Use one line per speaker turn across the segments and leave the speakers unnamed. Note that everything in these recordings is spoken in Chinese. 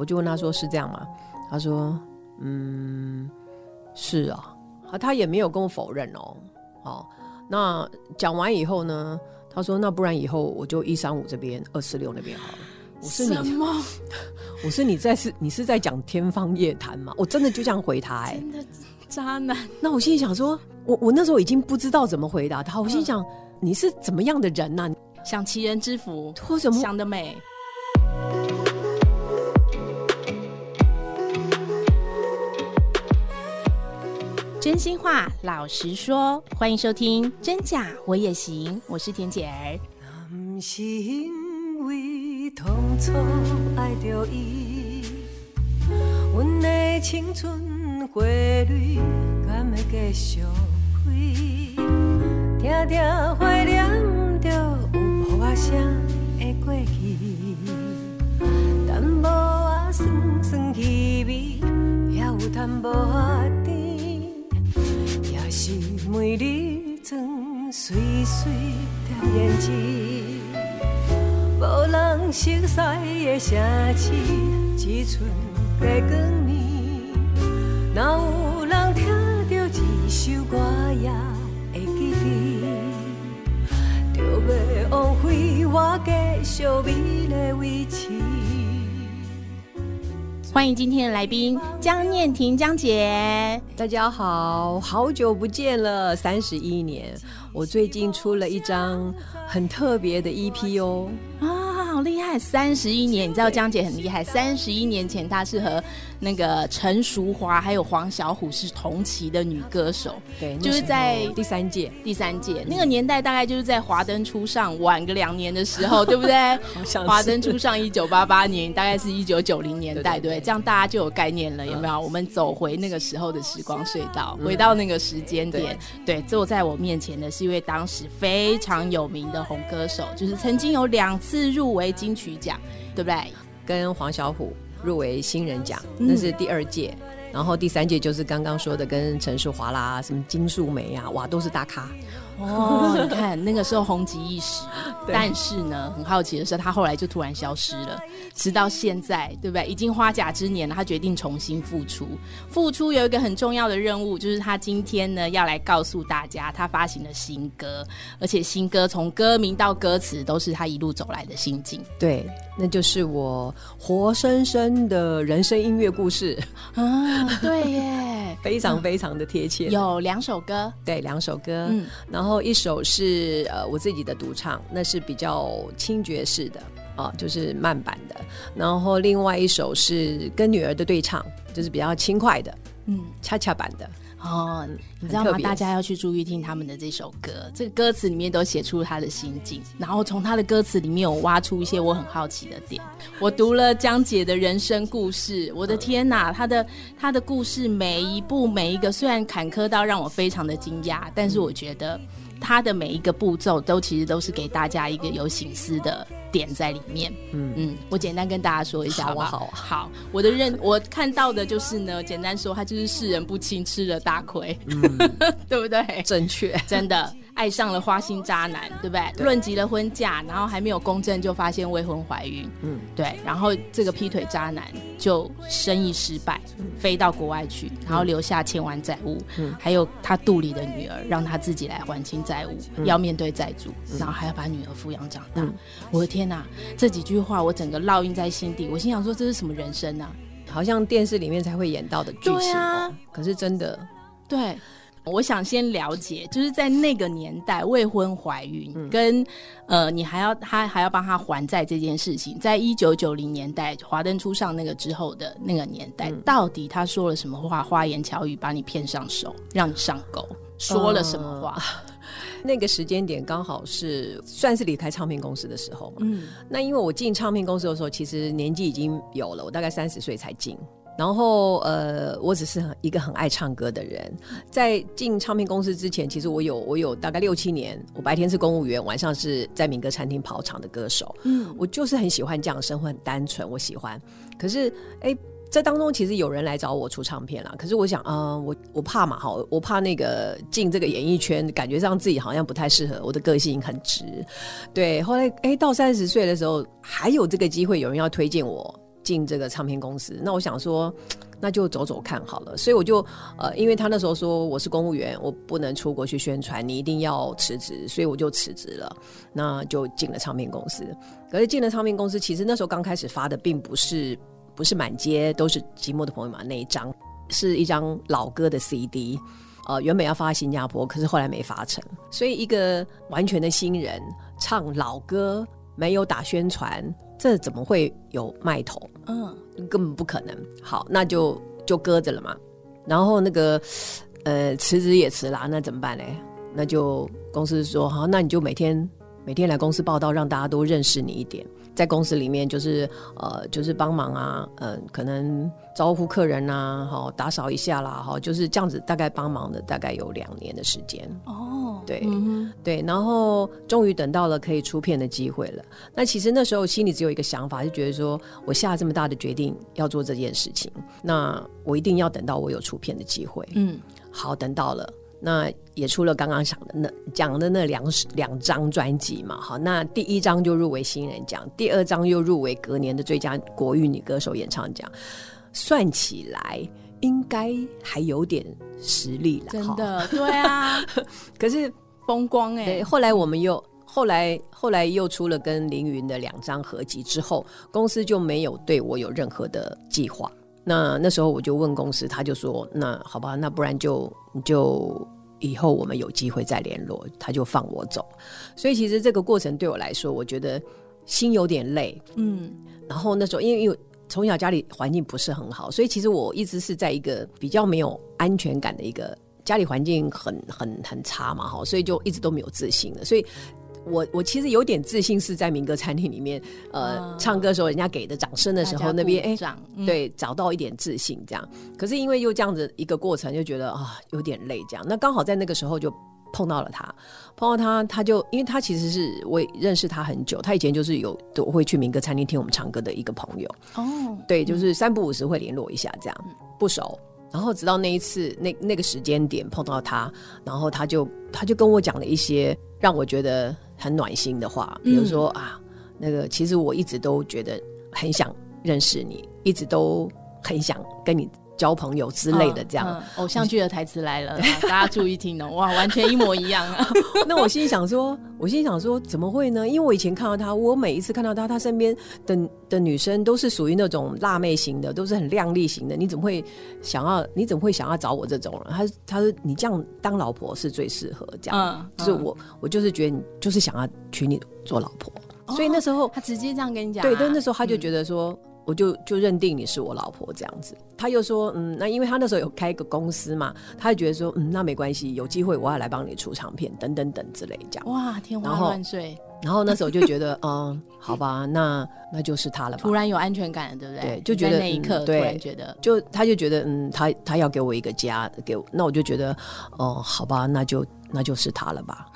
我就问他说：“是这样吗？”他说：“嗯，是啊。”啊，他也没有跟我否认哦。哦，那讲完以后呢，他说：“那不然以后我就一三五这边，二四六那边好了。”我是你
什么？
我是你在是，你是在讲天方夜谭吗？我真的就这样回他哎、欸，
真的渣男。
那我心里想说，我我那时候已经不知道怎么回答他。我心想，你是怎么样的人呐、啊？
享其人之福，
或什么
想得美？真心话，老实说，欢迎收听《真假我也行》，我是田姐儿。不是因为当初爱着伊，阮的青春花蕊敢会继续开？定定怀念着有雨仔声的过去，淡薄仔酸酸气味，也有淡薄仔，每日装水水的胭脂。无人熟悉的城市，只剩月光暝。哪有人听到一首歌也会记得？就要枉费我继续美丽维持。欢迎今天的来宾江念婷江姐，
大家好，好久不见了，三十一年。我最近出了一张很特别的 EP 哦。
啊好厉害！三十一年，你知道江姐很厉害。三十一年前，她是和那个陈淑华还有黄小虎是同期的女歌手。
对，
就是在
第三届，
第三届那个年代，大概就是在华灯初上晚个两年的时候，对不对？华灯初上一九八八年，大概是一九九零年代，对，对，对，对，这样大家就有概念了，有没有？嗯、我们走回那个时候的时光隧道，回到那个时间点。嗯、对，坐在我面前的是一位当时非常有名的红歌手，就是曾经有两次入围。金曲奖，对不对？
跟黄小虎入围新人奖，那是第二届。嗯、然后第三届就是刚刚说的，跟陈淑华啦，什么金素梅啊，哇，都是大咖。
哦，你看那个时候红极一时，但是呢，很好奇的是，他后来就突然消失了，直到现在，对不对？已经花甲之年了，他决定重新复出。复出有一个很重要的任务，就是他今天呢要来告诉大家，他发行的新歌，而且新歌从歌名到歌词都是他一路走来的心境。
对，那就是我活生生的人生音乐故事
啊！对耶，
非常非常的贴切。
有两首歌，
对，两首歌，嗯，然后。然后一首是呃我自己的独唱，那是比较轻爵士的啊，就是慢版的。然后另外一首是跟女儿的对唱，就是比较轻快的，嗯，恰恰版的。
哦，你知道吗？大家要去注意听他们的这首歌，这个歌词里面都写出他的心境，然后从他的歌词里面有挖出一些我很好奇的点。我读了江姐的人生故事，我的天哪，他的他的故事每一步每一个虽然坎坷到让我非常的惊讶，但是我觉得。他的每一个步骤都其实都是给大家一个有醒思的点在里面。嗯嗯，我简单跟大家说一下好不好？好，好，我的认 我看到的就是呢，简单说，他就是世人不清，吃了大亏，嗯、对不对？
正确，
真的。爱上了花心渣男，对不对？对，论及了婚嫁，然后还没有公证就发现未婚怀孕，嗯，对。然后这个劈腿渣男就生意失败，嗯、飞到国外去，然后留下千万债务，嗯，还有他肚里的女儿，让他自己来还清债务，嗯、要面对债主，嗯、然后还要把女儿抚养长大。嗯、我的天哪，这几句话我整个烙印在心底。我心想说，这是什么人生啊？
好像电视里面才会演到的剧情，对啊，可是真的，
对。我想先了解，就是在那个年代未婚怀孕，嗯、跟呃，你还要他还要帮他还债这件事情，在一九九零年代华灯初上那个之后的那个年代，嗯、到底他说了什么话，花言巧语把你骗上手，让你上钩，说了什么话？呃、
那个时间点刚好是算是离开唱片公司的时候嘛。嗯，那因为我进唱片公司的时候，其实年纪已经有了，我大概三十岁才进。然后，呃，我只是一个很爱唱歌的人。在进唱片公司之前，其实我有我有大概六七年，我白天是公务员，晚上是在民歌餐厅跑场的歌手。嗯，我就是很喜欢这样的生活，很单纯，我喜欢。可是，哎，这当中其实有人来找我出唱片了。可是我想，嗯、呃，我我怕嘛，哈，我怕那个进这个演艺圈，感觉上自己好像不太适合。我的个性很直，对。后来，哎，到三十岁的时候，还有这个机会，有人要推荐我。进这个唱片公司。那我想说，那就走走看好了。所以我就呃，因为他那时候说我是公务员，我不能出国去宣传，你一定要辞职，所以我就辞职了。那就进了唱片公司。可是进了唱片公司，其实那时候刚开始发的并不是不是满街都是寂寞的朋友嘛，那一张是一张老歌的 CD。呃，原本要发新加坡，可是后来没发成。所以一个完全的新人唱老歌，没有打宣传，这怎么会有卖头？嗯，根本不可能。好，那就就搁着了嘛。然后那个呃辞职也辞啦，那怎么办呢？那就公司说好，那你就每天每天来公司报道，让大家都认识你一点。在公司里面，就是呃，就是帮忙啊，嗯、呃，可能招呼客人啊，好打扫一下啦，哈，就是这样子，大概帮忙的大概有两年的时间。哦，对，嗯、对，然后终于等到了可以出片的机会了。那其实那时候心里只有一个想法，就觉得说我下这么大的决定要做这件事情，那我一定要等到我有出片的机会。嗯，好，等到了。那也出了刚刚讲的那讲的那两两张专辑嘛，好，那第一张就入围新人奖，第二张又入围隔年的最佳国语女歌手演唱奖，算起来应该还有点实力了，
真的，对啊，
可 是
风光哎、欸，
后来我们又后来后来又出了跟凌云的两张合集之后，公司就没有对我有任何的计划。那那时候我就问公司，他就说：“那好吧，那不然就就以后我们有机会再联络。”他就放我走。所以其实这个过程对我来说，我觉得心有点累。嗯，然后那时候因为因为从小家里环境不是很好，所以其实我一直是在一个比较没有安全感的一个家里环境很很很差嘛，哈，所以就一直都没有自信的，所以。我我其实有点自信，是在民歌餐厅里面，呃，嗯、唱歌的时候，人家给的掌声的时候，那边哎，嗯、对，找到一点自信这样。可是因为又这样子一个过程，就觉得啊有点累这样。那刚好在那个时候就碰到了他，碰到他，他就因为他其实是我认识他很久，他以前就是有我会去民歌餐厅听我们唱歌的一个朋友哦，对，就是三不五时会联络一下这样，不熟。然后直到那一次那那个时间点碰到他，然后他就他就跟我讲了一些让我觉得。很暖心的话，比如说、嗯、啊，那个其实我一直都觉得很想认识你，一直都很想跟你交朋友之类的，这样、嗯嗯、
偶像剧的台词来了，大家注意听哦！哇，完全一模一样啊！
那我心里想说，我心里想说，怎么会呢？因为我以前看到他，我每一次看到他，他身边的的女生都是属于那种辣妹型的，都是很靓丽型的。你怎么会想要？你怎么会想要找我这种人？他他说你这样当老婆是最适合这样，就是我我就是觉得你就是想要娶你做老婆，哦、所以那时候
他直接这样跟你讲、啊，
对，但那时候他就觉得说。嗯我就就认定你是我老婆这样子，他又说，嗯，那因为他那时候有开一个公司嘛，他就觉得说，嗯，那没关系，有机会我要来帮你出唱片，等等等之类这样。
哇，天花乱坠。
然后那时候就觉得，嗯，好吧，那那就是他了吧。
突然有安全感了，对不对？
对，就觉得
那一刻，突然觉得，
就他就觉得，嗯，他他要给我一个家，给我，那我就觉得，哦、嗯，好吧，那就那就是他了吧，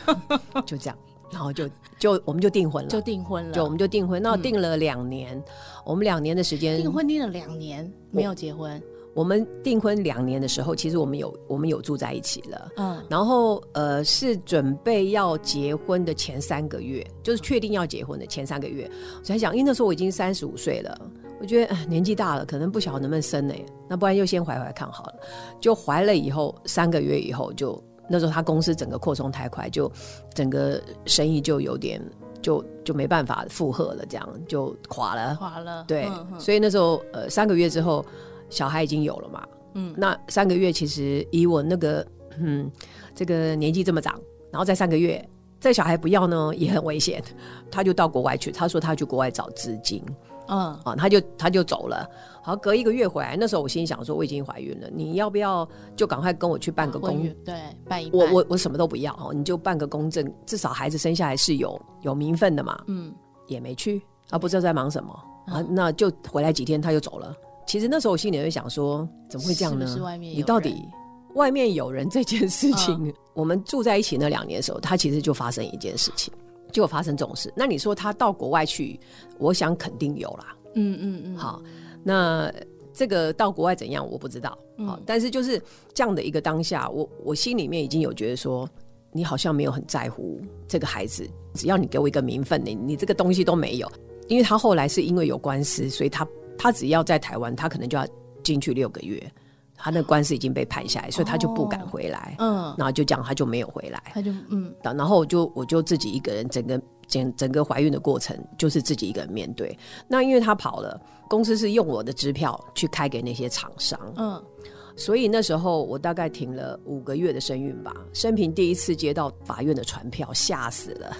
就这样。然后就就我们就订婚了，
就订婚了，
就我们就订婚。那订了两年，嗯、我们两年的时间
订婚订了两年没有结婚。
我们订婚两年的时候，其实我们有我们有住在一起了。嗯，然后呃是准备要结婚的前三个月，就是确定要结婚的前三个月，我才想，因为那时候我已经三十五岁了，我觉得年纪大了，可能不晓得能不能生呢？那不然就先怀怀看好了。就怀了以后三个月以后就。那时候他公司整个扩充太快，就整个生意就有点就就没办法负荷了，这样就垮了。
垮了。
对，嗯嗯、所以那时候呃三个月之后，小孩已经有了嘛。嗯。那三个月其实以我那个嗯这个年纪这么长，然后再三个月，这小孩不要呢也很危险，他就到国外去，他说他去国外找资金。嗯啊，他就他就走了。好，隔一个月回来，那时候我心想说，我已经怀孕了，你要不要就赶快跟我去办个公？
对，办一办。
我我我什么都不要哦，你就办个公证，至少孩子生下来是有有名分的嘛。嗯，也没去，啊，不知道在忙什么、嗯、啊，那就回来几天他就走了。其实那时候我心里会想说，怎么会这样呢？
是是外面？
你到底外面有人这件事情，嗯、我们住在一起那两年的时候，他其实就发生一件事情，就发生这种事。那你说他到国外去，我想肯定有啦。嗯嗯嗯，好，那这个到国外怎样我不知道，好，嗯、但是就是这样的一个当下，我我心里面已经有觉得说，你好像没有很在乎这个孩子，只要你给我一个名分，你你这个东西都没有，因为他后来是因为有官司，所以他他只要在台湾，他可能就要进去六个月。他那官司已经被判下来，所以他就不敢回来。嗯，然后就这样，他就没有回来。
他就嗯，
然后我就我就自己一个人，整个整整个怀孕的过程就是自己一个人面对。那因为他跑了，公司是用我的支票去开给那些厂商。嗯，所以那时候我大概停了五个月的身孕吧，生平第一次接到法院的传票，吓死了。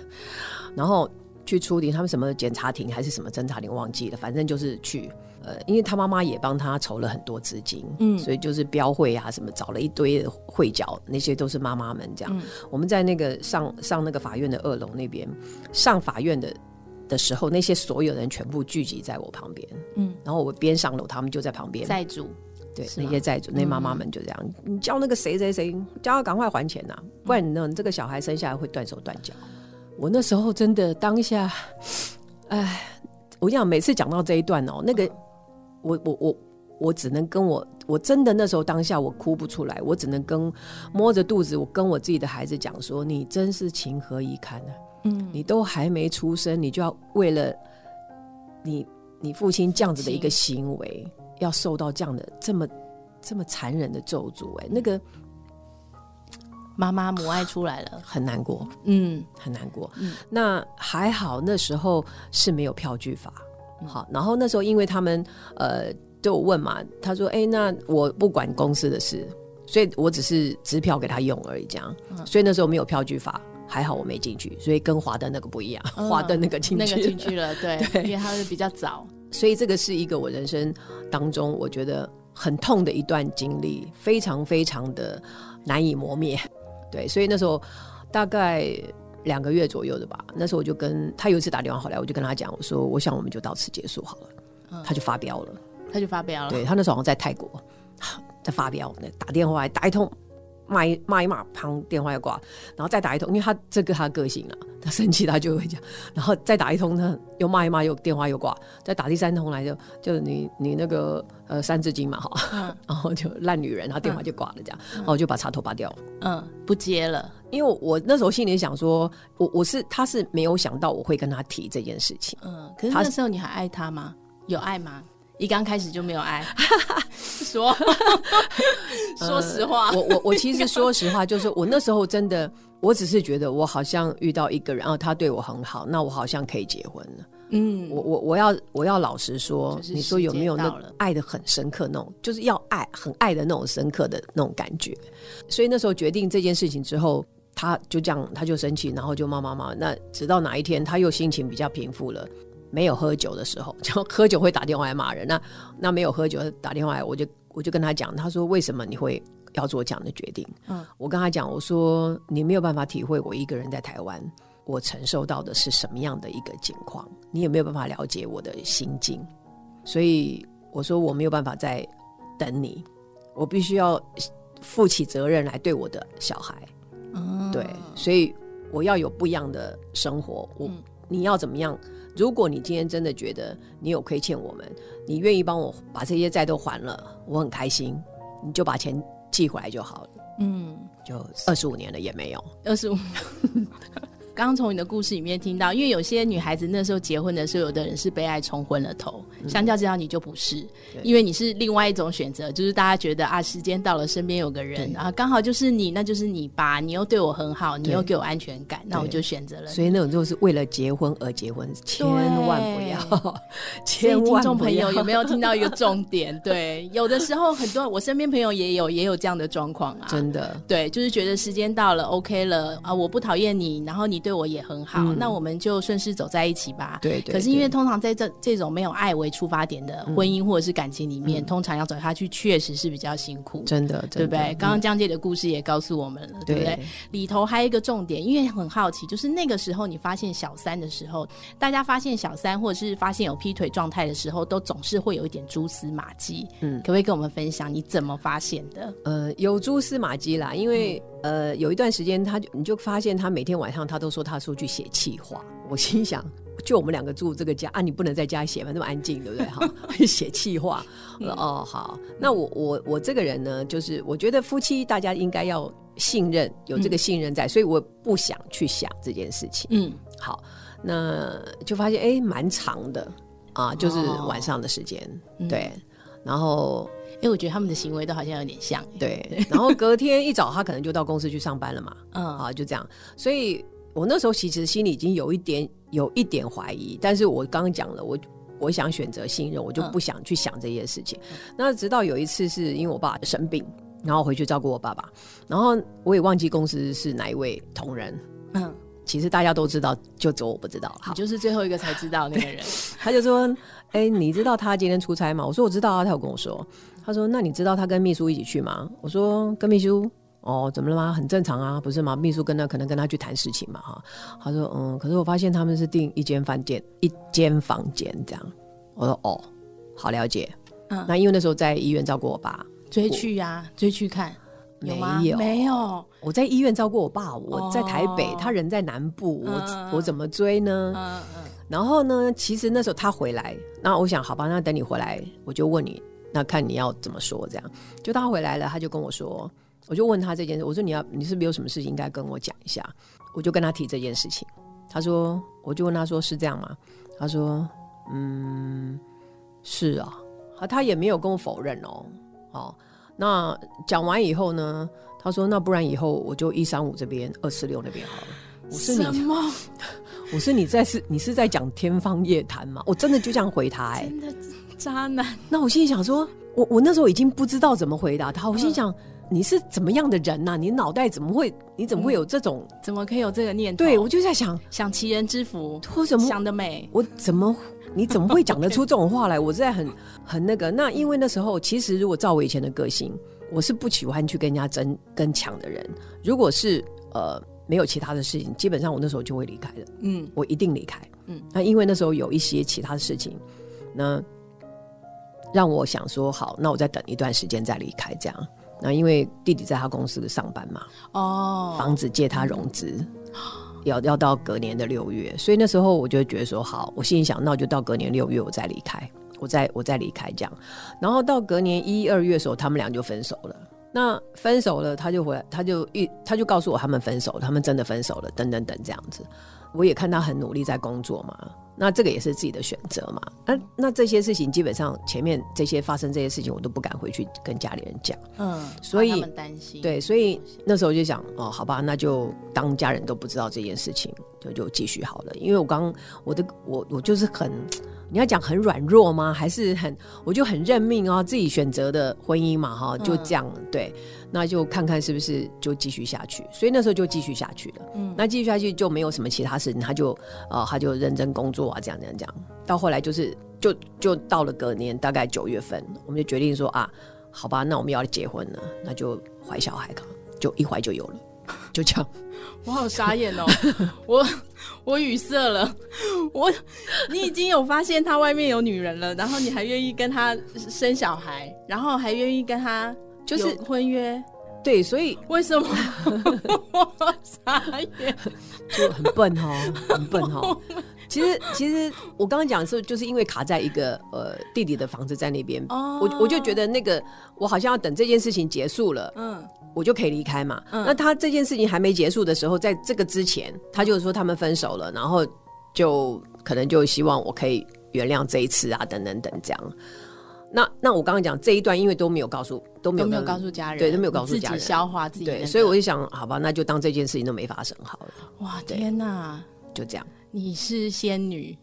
然后去出庭，他们什么检察庭还是什么侦查庭忘记了，反正就是去。呃，因为他妈妈也帮他筹了很多资金，嗯，所以就是标会啊什么，找了一堆的会角，那些都是妈妈们这样。嗯、我们在那个上上那个法院的二楼那边，上法院的的时候，那些所有人全部聚集在我旁边，嗯，然后我边上楼，他们就在旁边。
债主，
对，那些债主，那妈妈们就这样，嗯、你叫那个谁谁谁，叫他赶快还钱呐、啊，不然呢，这个小孩生下来会断手断脚。我那时候真的当下，哎，我讲，每次讲到这一段哦，那个。我我我我只能跟我我真的那时候当下我哭不出来，我只能跟摸着肚子，我跟我自己的孩子讲说：“你真是情何以堪呢、啊？嗯，你都还没出生，你就要为了你你父亲这样子的一个行为，要受到这样的这么这么残忍的咒诅。哎，那个
妈妈母爱出来了，
很难过，嗯，很难过。嗯，那还好，那时候是没有票据法。”好，然后那时候因为他们呃就问嘛，他说：“哎，那我不管公司的事，所以我只是支票给他用而已，这样。嗯、所以那时候没有票据法，还好我没进去，所以跟华灯那个不一样，嗯、华灯那个进去
那个进去了，对，对。因为他是比较早，
所以这个是一个我人生当中我觉得很痛的一段经历，非常非常的难以磨灭。对，所以那时候大概。两个月左右的吧，那时候我就跟他有一次打电话回来，我就跟他讲，我说我想我们就到此结束好了，嗯、他就发飙了，
他就发飙了，
对，他那时候好像在泰国，在发飙，打电话来打一通。骂一骂一骂，旁电话要挂，然后再打一通，因为他这个他个性啊，他生气他就会讲，然后再打一通，他又骂一骂，又电话又挂，再打第三通来就就你你那个呃三字经嘛哈，嗯、然后就烂女人，然后电话就挂了这样，嗯、然后我就把插头拔掉，
嗯，不接了，
因为我那时候心里想说，我我是他是没有想到我会跟他提这件事情，
嗯，可是那时候你还爱他吗？有爱吗？一刚开始就没有爱，说 说实话，
呃、我我我其实说实话，就是我那时候真的，我只是觉得我好像遇到一个人，然后他对我很好，那我好像可以结婚了。嗯，我我我要我要老实说，你说有没有那爱的很深刻那种，就是要爱很爱的那种深刻的那种感觉。所以那时候决定这件事情之后，他就这样，他就生气，然后就骂骂骂。那直到哪一天他又心情比较平复了。没有喝酒的时候，就喝酒会打电话来骂人。那那没有喝酒打电话来，我就我就跟他讲，他说为什么你会要做这样的决定？嗯，我跟他讲，我说你没有办法体会我一个人在台湾，我承受到的是什么样的一个境况，你也没有办法了解我的心境，所以我说我没有办法再等你，我必须要负起责任来对我的小孩。嗯，对，所以我要有不一样的生活。我、嗯、你要怎么样？如果你今天真的觉得你有亏欠我们，你愿意帮我把这些债都还了，我很开心，你就把钱寄回来就好了。嗯，就二十五年了也没有，
二十五。刚刚从你的故事里面听到，因为有些女孩子那时候结婚的时候，有的人是被爱冲昏了头。嗯、相较之下，你就不是，因为你是另外一种选择，就是大家觉得啊，时间到了，身边有个人对啊，刚好就是你，那就是你吧。你又对我很好，你又给我安全感，那我就选择了。
所以那种就是为了结婚而结婚，千万不要。
对 千万听众朋友有没有听到一个 重点？对，有的时候很多我身边朋友也有也有这样的状况啊，
真的。
对，就是觉得时间到了，OK 了啊，我不讨厌你，然后你对。对我也很好，嗯、那我们就顺势走在一起吧。
对，对对。
可是因为通常在这这种没有爱为出发点的婚姻或者是感情里面，嗯、通常要走下去确实是比较辛苦。
真的，真的
对不对？刚刚江姐的故事也告诉我们了，嗯、对不对？里头还有一个重点，因为很好奇，就是那个时候你发现小三的时候，大家发现小三或者是发现有劈腿状态的时候，都总是会有一点蛛丝马迹。嗯，可不可以跟我们分享你怎么发现的？
呃，有蛛丝马迹啦，因为。嗯呃，有一段时间，他就你就发现他每天晚上他都说他出去写气话。我心想，就我们两个住这个家啊，你不能在家写嘛，那么安静，对不对？哈，写气话。哦，好，那我我我这个人呢，就是我觉得夫妻大家应该要信任，有这个信任在，嗯、所以我不想去想这件事情。嗯，好，那就发现哎，蛮长的啊，就是晚上的时间，哦、对。然后，
因为，我觉得他们的行为都好像有点像，
对。然后隔天一早，他可能就到公司去上班了嘛，嗯，啊，就这样。所以我那时候其实心里已经有一点有一点怀疑，但是我刚刚讲了，我我想选择信任，我就不想去想这些事情。嗯、那直到有一次是因为我爸爸生病，然后回去照顾我爸爸，然后我也忘记公司是哪一位同仁，嗯。其实大家都知道，就只有我不知道。好，
你就是最后一个才知道那个人。
他就说：“哎、欸，你知道他今天出差吗？”我说：“我知道啊。”他有跟我说：“他说，那你知道他跟秘书一起去吗？”我说：“跟秘书哦，怎么了吗？很正常啊，不是吗？秘书跟他可能跟他去谈事情嘛，哈。”他说：“嗯，可是我发现他们是订一间饭店，一间房间这样。”我说：“哦，好了解。”嗯，那因为那时候在医院照顾我爸，
追去呀，追去看。
没有，
没有。
我在医院照顾我爸，我在台北，哦、他人在南部，我、嗯、我怎么追呢？嗯嗯、然后呢，其实那时候他回来，那我想，好吧，那等你回来，我就问你，那看你要怎么说。这样，就他回来了，他就跟我说，我就问他这件事，我说你要，你是不是有什么事情应该跟我讲一下？我就跟他提这件事情，他说，我就问他说是这样吗？他说，嗯，是啊，他也没有跟我否认哦，哦。那讲完以后呢？他说：“那不然以后我就一三五这边，二四六那边好了。”我是你，什么？我是你在是？你是在讲天方夜谭吗？我真的就这样回他、欸，哎，
真的渣男。
那我心里想说，我我那时候已经不知道怎么回答他。我心想，你是怎么样的人呐、啊？你脑袋怎么会？你怎么会有这种？
嗯、怎么可以有这个念头？
对，我就在想，
享齐人之福，
或什么
想得美？
我怎么？你怎么会 讲得出这种话来？我在很很那个。那因为那时候，其实如果照我以前的个性。我是不喜欢去跟人家争跟抢的人。如果是呃没有其他的事情，基本上我那时候就会离开了。嗯，我一定离开。嗯，那因为那时候有一些其他的事情，那让我想说好，那我再等一段时间再离开。这样，那因为弟弟在他公司上班嘛，哦，房子借他融资，要要到隔年的六月，所以那时候我就觉得说好，我心里想，那我就到隔年六月我再离开。我再我再离开这样，然后到隔年一二月的时候，他们俩就分手了。那分手了，他就回来，他就一他就告诉我他们分手，他们真的分手了，等等等这样子。我也看他很努力在工作嘛，那这个也是自己的选择嘛。那那这些事情基本上前面这些发生这些事情，我都不敢回去跟家里人讲。嗯，所以担心。对，所以那时候就想，哦，好吧，那就当家人都不知道这件事情，就就继续好了。因为我刚我的我我就是很。你要讲很软弱吗？还是很我就很认命哦，自己选择的婚姻嘛，哈，就这样、嗯、对，那就看看是不是就继续下去。所以那时候就继续下去了。嗯，那继续下去就没有什么其他事情，他就呃他就认真工作啊，这样这样这样。到后来就是就就到了隔年大概九月份，我们就决定说啊，好吧，那我们要结婚了，那就怀小孩，就一怀就有了，就这样。
我好傻眼哦，我我语塞了。我你已经有发现他外面有女人了，然后你还愿意跟他生小孩，然后还愿意跟他就是婚约，
对，所以
为什么 我傻眼？
就很笨哦，很笨哦。其实其实我刚刚讲的时候，就是因为卡在一个呃弟弟的房子在那边，哦，我我就觉得那个我好像要等这件事情结束了，嗯。我就可以离开嘛。嗯、那他这件事情还没结束的时候，在这个之前，他就说他们分手了，然后就可能就希望我可以原谅这一次啊，等等等这样。那那我刚刚讲这一段，因为都没有告诉，都没有，都没有告诉家人，对，都没有告诉家人，
自己消化自己、那个。
对，所以我就想，好吧，那就当这件事情都没发生好了。
哇，天哪，
就这样。
你是仙女，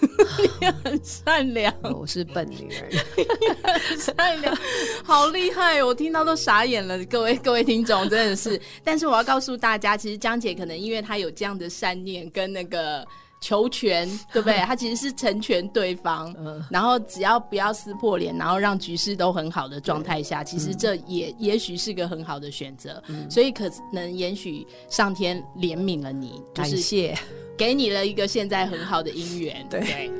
你很善良。
我是笨女人，
很善良，好厉害！我听到都傻眼了。各位各位听众，真的是。但是我要告诉大家，其实江姐可能因为她有这样的善念跟那个求全，对不对？他其实是成全对方，然后只要不要撕破脸，然后让局势都很好的状态下，其实这也也许是个很好的选择。所以可能也许上天怜悯了你，
感谢。
给你了一个现在很好的姻缘，对。对，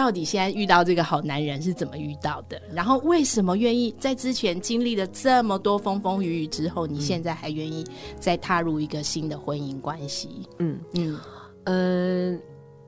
到底现在遇到这个好男人是怎么遇到的？然后为什么愿意在之前经历了这么多风风雨雨之后，你现在还愿意再踏入一个新的婚姻关系？嗯嗯嗯。呃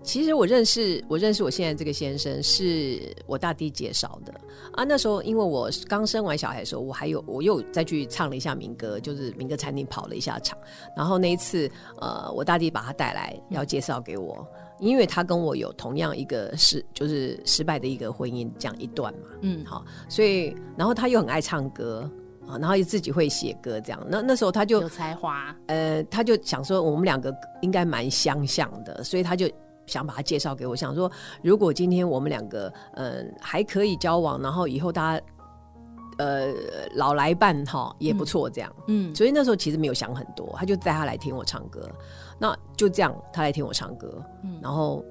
其实我认识我认识我现在这个先生是我大弟介绍的啊。那时候因为我刚生完小孩的时候，我还有我又再去唱了一下民歌，就是民歌餐厅跑了一下场。然后那一次，呃，我大弟把他带来要介绍给我，因为他跟我有同样一个失就是失败的一个婚姻这样一段嘛。嗯，好，所以然后他又很爱唱歌啊，然后又自己会写歌这样。那那时候他就
有才华，
呃，他就想说我们两个应该蛮相像的，所以他就。想把他介绍给我，想说如果今天我们两个嗯还可以交往，然后以后大家呃老来伴哈也不错，这样嗯，所以那时候其实没有想很多，他就带他来听我唱歌，那就这样他来听我唱歌，嗯，然后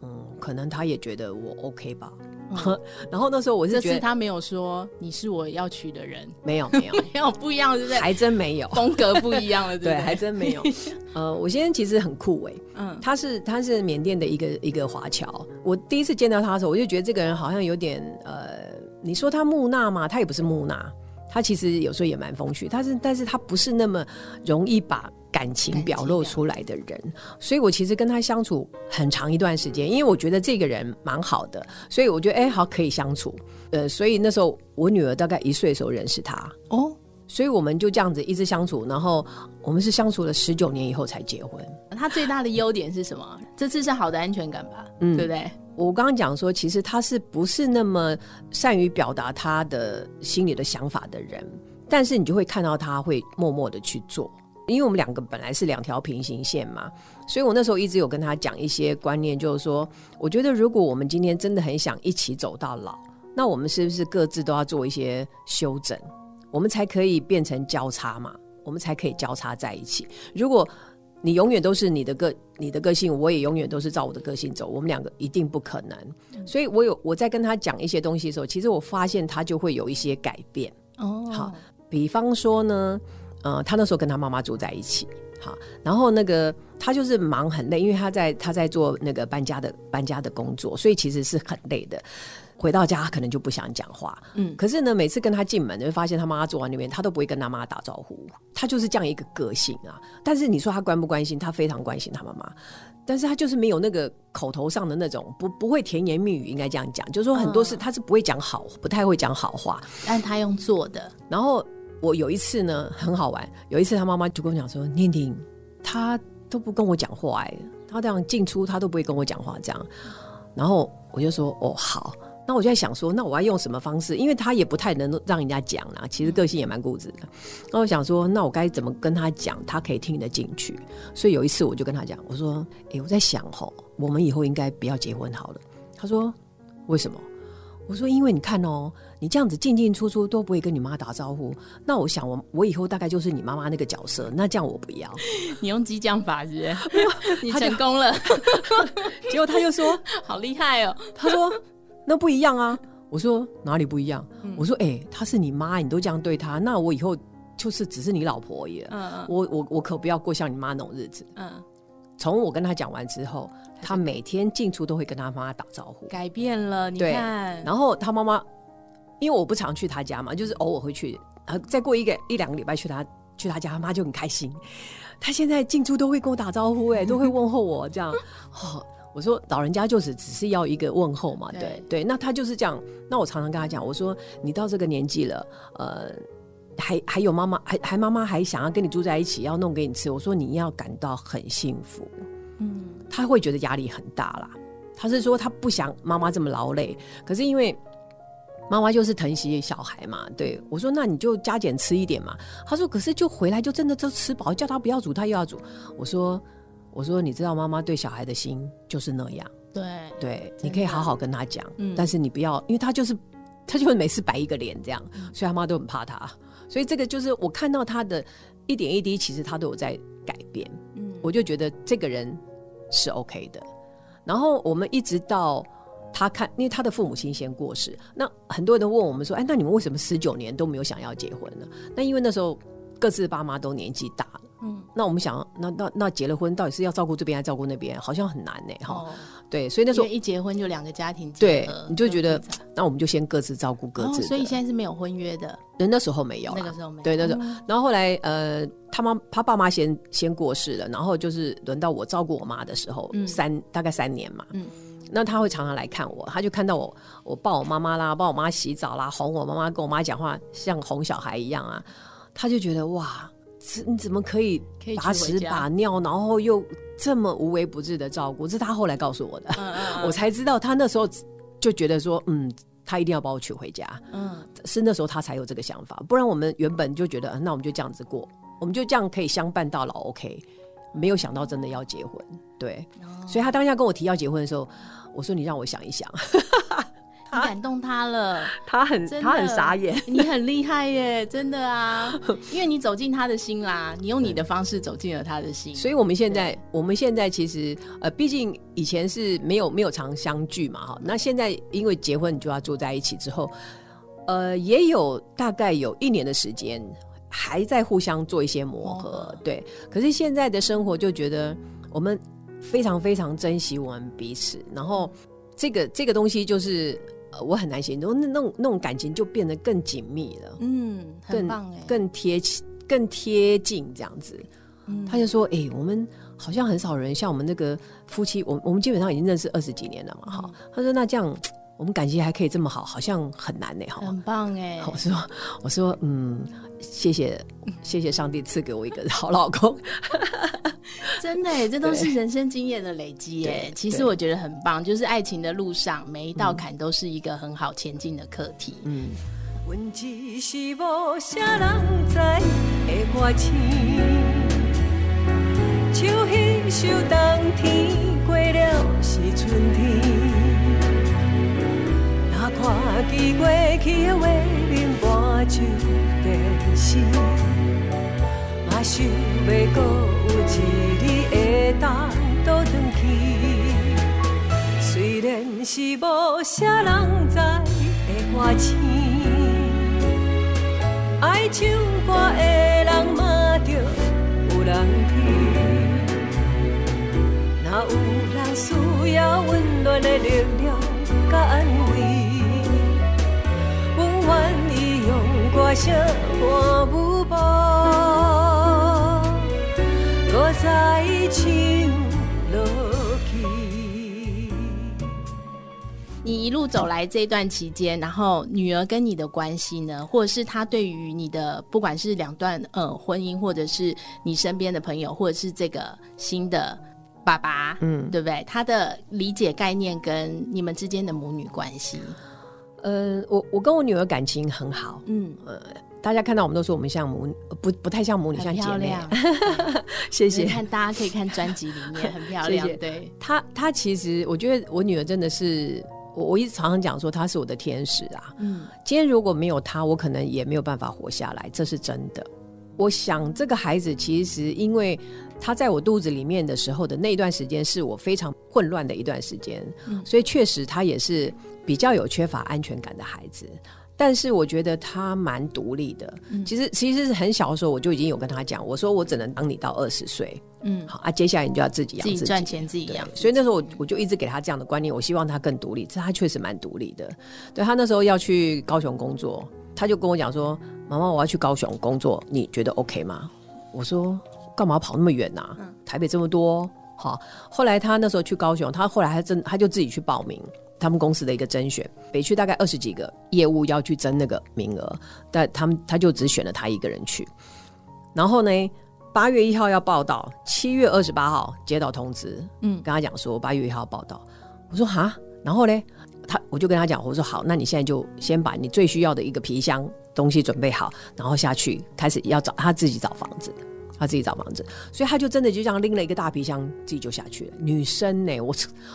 嗯可能他也觉得我 OK 吧。然后那时候我是觉得
他没有说你是我要娶的人，
没有没有
没有不一样，对不对？
还真没有，
风格不一样了，对，
还真没有。呃，我先生其实很酷哎，嗯，他是他是缅甸的一个一个华侨。我第一次见到他的时候，我就觉得这个人好像有点呃，你说他木讷嘛？他也不是木讷，他其实有时候也蛮风趣，但是但是他不是那么容易把。感情表露出来的人，所以我其实跟他相处很长一段时间，因为我觉得这个人蛮好的，所以我觉得哎、欸，好可以相处。呃，所以那时候我女儿大概一岁的时候认识他哦，所以我们就这样子一直相处，然后我们是相处了十九年以后才结婚。
他最大的优点是什么？这次是好的安全感吧？嗯，对不对？
我刚刚讲说，其实他是不是那么善于表达他的心里的想法的人，但是你就会看到他会默默的去做。因为我们两个本来是两条平行线嘛，所以我那时候一直有跟他讲一些观念，就是说，我觉得如果我们今天真的很想一起走到老，那我们是不是各自都要做一些修整，我们才可以变成交叉嘛？我们才可以交叉在一起。如果你永远都是你的个你的个性，我也永远都是照我的个性走，我们两个一定不可能。所以我有我在跟他讲一些东西的时候，其实我发现他就会有一些改变。哦，好，比方说呢。呃，他那时候跟他妈妈住在一起，好，然后那个他就是忙很累，因为他在他在做那个搬家的搬家的工作，所以其实是很累的。回到家可能就不想讲话，嗯，可是呢，每次跟他进门，就会发现他妈妈坐在那边，他都不会跟他妈打招呼，他就是这样一个个性啊。但是你说他关不关心？他非常关心他妈妈，但是他就是没有那个口头上的那种不不会甜言蜜语，应该这样讲，就是说很多事他是不会讲好，不太会讲好话，
但他用做的，
然后。我有一次呢，很好玩。有一次，他妈妈就跟我讲说：“念婷，他都不跟我讲话，哎，他这样进出，他都不会跟我讲话，这样。”然后我就说：“哦，好。”那我就在想说，那我要用什么方式？因为他也不太能让人家讲啊，其实个性也蛮固执的。那我想说，那我该怎么跟他讲，他可以听得进去？所以有一次，我就跟他讲，我说：“哎，我在想吼，我们以后应该不要结婚好了。”他说：“为什么？”我说：“因为你看哦。”你这样子进进出出都不会跟你妈打招呼，那我想我我以后大概就是你妈妈那个角色，那这样我不要。
你用激将法是不是？你成功了。
结果他就说：“
好厉害哦！”
他说：“那不一样啊。”我说：“哪里不一样？”嗯、我说：“哎、欸，她是你妈，你都这样对她，那我以后就是只是你老婆而已。嗯嗯。我我我可不要过像你妈那种日子。嗯。从我跟他讲完之后，他每天进出都会跟他妈妈打招呼，
改变了。你看，
然后他妈妈。因为我不常去他家嘛，就是偶尔会去，然后再过一个一两个礼拜去他去他家，他妈就很开心。他现在进出都会跟我打招呼，哎，都会问候我这样。哦，我说老人家就是只是要一个问候嘛，对对，对。那他就是这样。那我常常跟他讲，我说你到这个年纪了，呃，还还有妈妈，还还妈妈还想要跟你住在一起，要弄给你吃。我说你要感到很幸福。嗯，他会觉得压力很大啦。他是说他不想妈妈这么劳累，可是因为。妈妈就是疼惜小孩嘛，对，我说，那你就加减吃一点嘛。他说，可是就回来就真的就吃饱，叫他不要煮，他又要煮。我说，我说，你知道妈妈对小孩的心就是那样，
对
对，你可以好好跟他讲，嗯，但是你不要，因为他就是他就会每次摆一个脸这样，所以他妈都很怕他。所以这个就是我看到他的一点一滴，其实他都有在改变，嗯，我就觉得这个人是 OK 的。然后我们一直到。他看，因为他的父母亲先过世，那很多人都问我们说：“哎，那你们为什么十九年都没有想要结婚呢？”那因为那时候各自的爸妈都年纪大了，嗯，那我们想，那那那结了婚，到底是要照顾这边还是照顾那边？好像很难呢，哈、哦。对，所以那时候
一结婚就两个家庭，
对，你就觉得那我们就先各自照顾各自、哦。
所以现在是没有婚约的，
人那时候没有，
那个时候没有。
对，那时候，然后后来呃，他妈他爸妈先先过世了，然后就是轮到我照顾我妈的时候，嗯、三大概三年嘛。嗯。那他会常常来看我，他就看到我，我抱我妈妈啦，帮我妈洗澡啦，哄我妈妈，跟我妈讲话像哄小孩一样啊，他就觉得哇。你怎么可以把屎把尿，然后又这么无微不至的照顾？这是他后来告诉我的，嗯嗯嗯，我才知道他那时候就觉得说，嗯，他一定要把我娶回家。嗯，是那时候他才有这个想法，不然我们原本就觉得，那我们就这样子过，我们就这样可以相伴到老。OK，没有想到真的要结婚，对，哦，所以他当下跟我提要结婚的时候，我说你让我想一想。
你感动他了，
他很他很傻眼，
你很厉害耶，真的啊，因为你走进他的心啦，你用你的方式走进了他的心，
所以我们现在我们现在其实呃，毕竟以前是没有没有常相聚嘛哈，那现在因为结婚你就要住在一起之后，呃，也有大概有一年的时间还在互相做一些磨合，哦、对，可是现在的生活就觉得我们非常非常珍惜我们彼此，然后这个这个东西就是。呃，我很难形容，那那种那种感情就变得更紧密了，
嗯，很棒哎，
更贴近，更贴近这样子。嗯，他就说，哎、欸，我们好像很少人像我们那个夫妻，我我们基本上已经认识二十几年了嘛，哈、嗯。他说，那这样我们感情还可以这么好，好像很难呢，哈。
很棒哎，
我说，我说，嗯，谢谢，谢谢上帝赐给我一个好老公。
真的，这都是人生经验的累积耶。其实我觉得很棒，就是爱情的路上每一道坎都是一个很好前进的课题。嗯。阮只是无啥人知的歌星，像彼首冬天过了是春天，哪看见过去的画面搬就电视，想要过有一日会当倒转去，虽然是无啥人知的歌星，爱唱歌的人嘛着有人听。若有人需要温暖的力量甲安慰，阮愿意用歌声伴舞步。你一路走来这段期间，然后女儿跟你的关系呢，或者是她对于你的，不管是两段呃婚姻，或者是你身边的朋友，或者是这个新的爸爸，嗯，对不对？她的理解概念跟你们之间的母女关系，
呃，我我跟我女儿感情很好，嗯，呃。大家看到我们都说我们像母不不太像母女，像姐妹。谢谢。
看大家可以看专辑里面 很漂亮。谢谢。对，
她她其实我觉得我女儿真的是我我一直常常讲说她是我的天使啊。嗯。今天如果没有她，我可能也没有办法活下来，这是真的。我想这个孩子其实因为她在我肚子里面的时候的那段时间是我非常混乱的一段时间，嗯，所以确实她也是比较有缺乏安全感的孩子。但是我觉得他蛮独立的。嗯、其实其实是很小的时候，我就已经有跟他讲，我说我只能当你到二十岁。嗯，好啊，接下来你就要自己养自己，
赚钱自己养。
所以那时候我我就一直给他这样的观念，我希望他更独立。这他确实蛮独立的。对，他那时候要去高雄工作，他就跟我讲说：“妈妈，我要去高雄工作，你觉得 OK 吗？”我说：“干嘛跑那么远呐、啊？嗯、台北这么多。”好，后来他那时候去高雄，他后来还真他就自己去报名。他们公司的一个甄选，北区大概二十几个业务要去争那个名额，但他们他就只选了他一个人去。然后呢，八月一号要报道，七月二十八号接到通知，嗯，跟他讲说八月一号报道。我说哈，然后呢，他我就跟他讲，我说好，那你现在就先把你最需要的一个皮箱东西准备好，然后下去开始要找他自己找房子，他自己找房子，所以他就真的就这样拎了一个大皮箱，自己就下去了。女生呢，我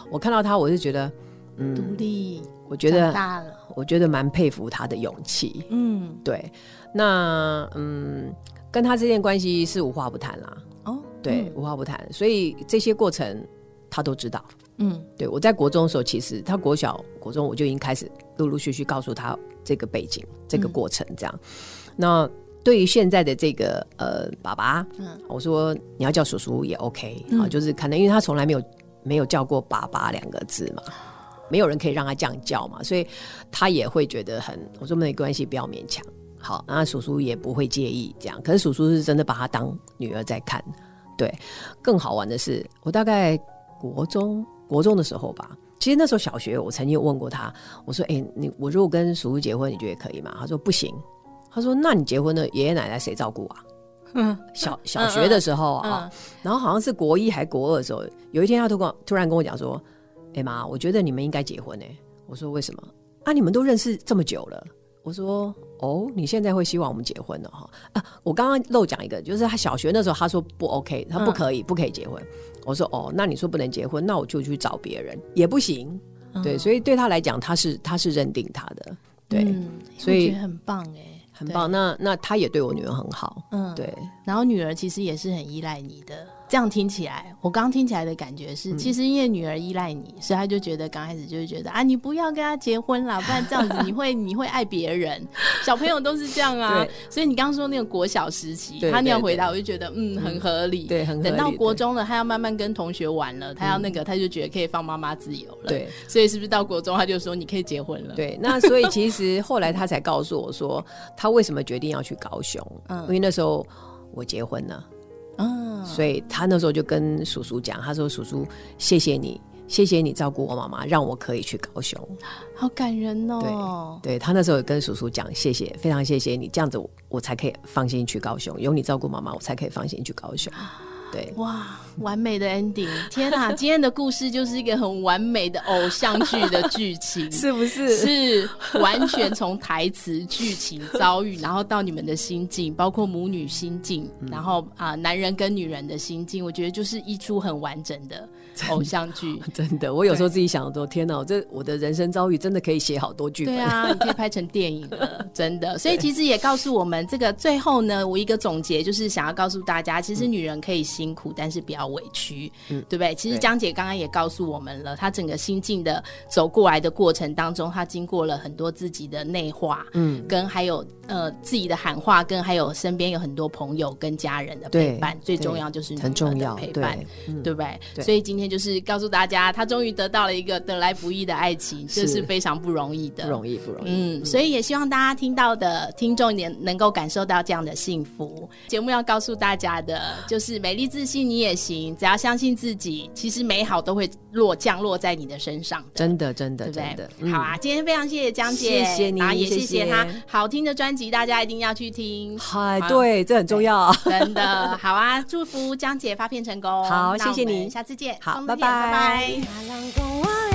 我看到他，我就觉得。
嗯，独立，
我觉得大了，我觉得蛮佩服他的勇气。嗯，对，那嗯，跟他之间关系是无话不谈啦。哦，对，嗯、无话不谈，所以这些过程他都知道。嗯，对，我在国中的时候，其实他国小、国中，我就已经开始陆陆续续告诉他这个背景、这个过程这样。嗯、那对于现在的这个呃爸爸，嗯，我说你要叫叔叔也 OK 啊、嗯，就是可能因为他从来没有没有叫过爸爸两个字嘛，没有人可以让他这样叫嘛，所以他也会觉得很，我说没关系，不要勉强。好，那叔叔也不会介意这样。可是叔叔是真的把他当女儿在看。对，更好玩的是，我大概国中国中的时候吧，其实那时候小学，我曾经有问过他，我说：“哎、欸，你我如果跟叔叔结婚，你觉得可以吗？”他说：“不行。”他说：“那你结婚了，爷爷奶奶谁照顾啊？”嗯，小小学的时候啊、嗯嗯，然后好像是国一还国二的时候，有一天他突然突然跟我讲说：“哎、欸、妈，我觉得你们应该结婚呢。”我说：“为什么？啊，你们都认识这么久了。”我说：“哦，你现在会希望我们结婚了哈？啊，我刚刚漏讲一个，就是他小学那时候他说不 OK，他不可以，嗯、不可以结婚。我说：哦，那你说不能结婚，那我就去找别人也不行。嗯、对，所以对他来讲，他是他是认定他的，对，嗯、所以
很棒哎。”
很棒，那那他也对我女儿很好，嗯，对。
然后女儿其实也是很依赖你的，这样听起来，我刚刚听起来的感觉是，嗯、其实因为女儿依赖你，所以她就觉得刚开始就是觉得啊，你不要跟他结婚了，不然这样子你会 你会爱别人。小朋友都是这样啊，所以你刚刚说那个国小时期，他那样回答，我就觉得嗯，很合理，
对，很合理。
等到国中了，他要慢慢跟同学玩了，他要那个，他就觉得可以放妈妈自由了，
对。
所以是不是到国中他就说你可以结婚了？
对，那所以其实后来他才告诉我说，他为什么决定要。去高雄，嗯，因为那时候我结婚了，嗯，所以他那时候就跟叔叔讲，他说：“叔叔，谢谢你，谢谢你照顾我妈妈，让我可以去高雄，
好感人哦。对”对，
他那时候也跟叔叔讲，谢谢，非常谢谢你，这样子我，我才可以放心去高雄，有你照顾妈妈，我才可以放心去高雄。对，
哇，完美的 ending！天哪，今天的故事就是一个很完美的偶像剧的剧情，
是不是？
是完全从台词、剧情、遭遇，然后到你们的心境，包括母女心境，嗯、然后啊、呃，男人跟女人的心境，我觉得就是一出很完整的偶像剧。
真的，我有时候自己想说，天哪，我这我的人生遭遇真的可以写好多剧本。
对啊，你可以拍成电影了，真的。所以其实也告诉我们，这个最后呢，我一个总结就是想要告诉大家，其实女人可以。辛苦，但是不要委屈，嗯，对不对？其实江姐刚刚也告诉我们了，她整个心境的走过来的过程当中，她经过了很多自己的内化，嗯，跟还有呃自己的喊话，跟还有身边有很多朋友跟家人的陪伴，最重要就是很重要陪伴，对，不对，对？所以今天就是告诉大家，他终于得到了一个得来不易的爱情，这是非常不容易的，
不容易，不容易。
嗯，所以也希望大家听到的听众也能够感受到这样的幸福。节目要告诉大家的就是美丽。自信你也行，只要相信自己，其实美好都会落降落在你的身上的。
真的，真的，
对不对？
真的。
嗯、好啊，今天非常谢谢江姐，
谢谢你，
也谢谢她好听的专辑，大家一定要去听。
嗨，对，这很重要。
真的，好啊，祝福江姐发片成功。
好，谢谢你，
下次见。
好，拜拜。
真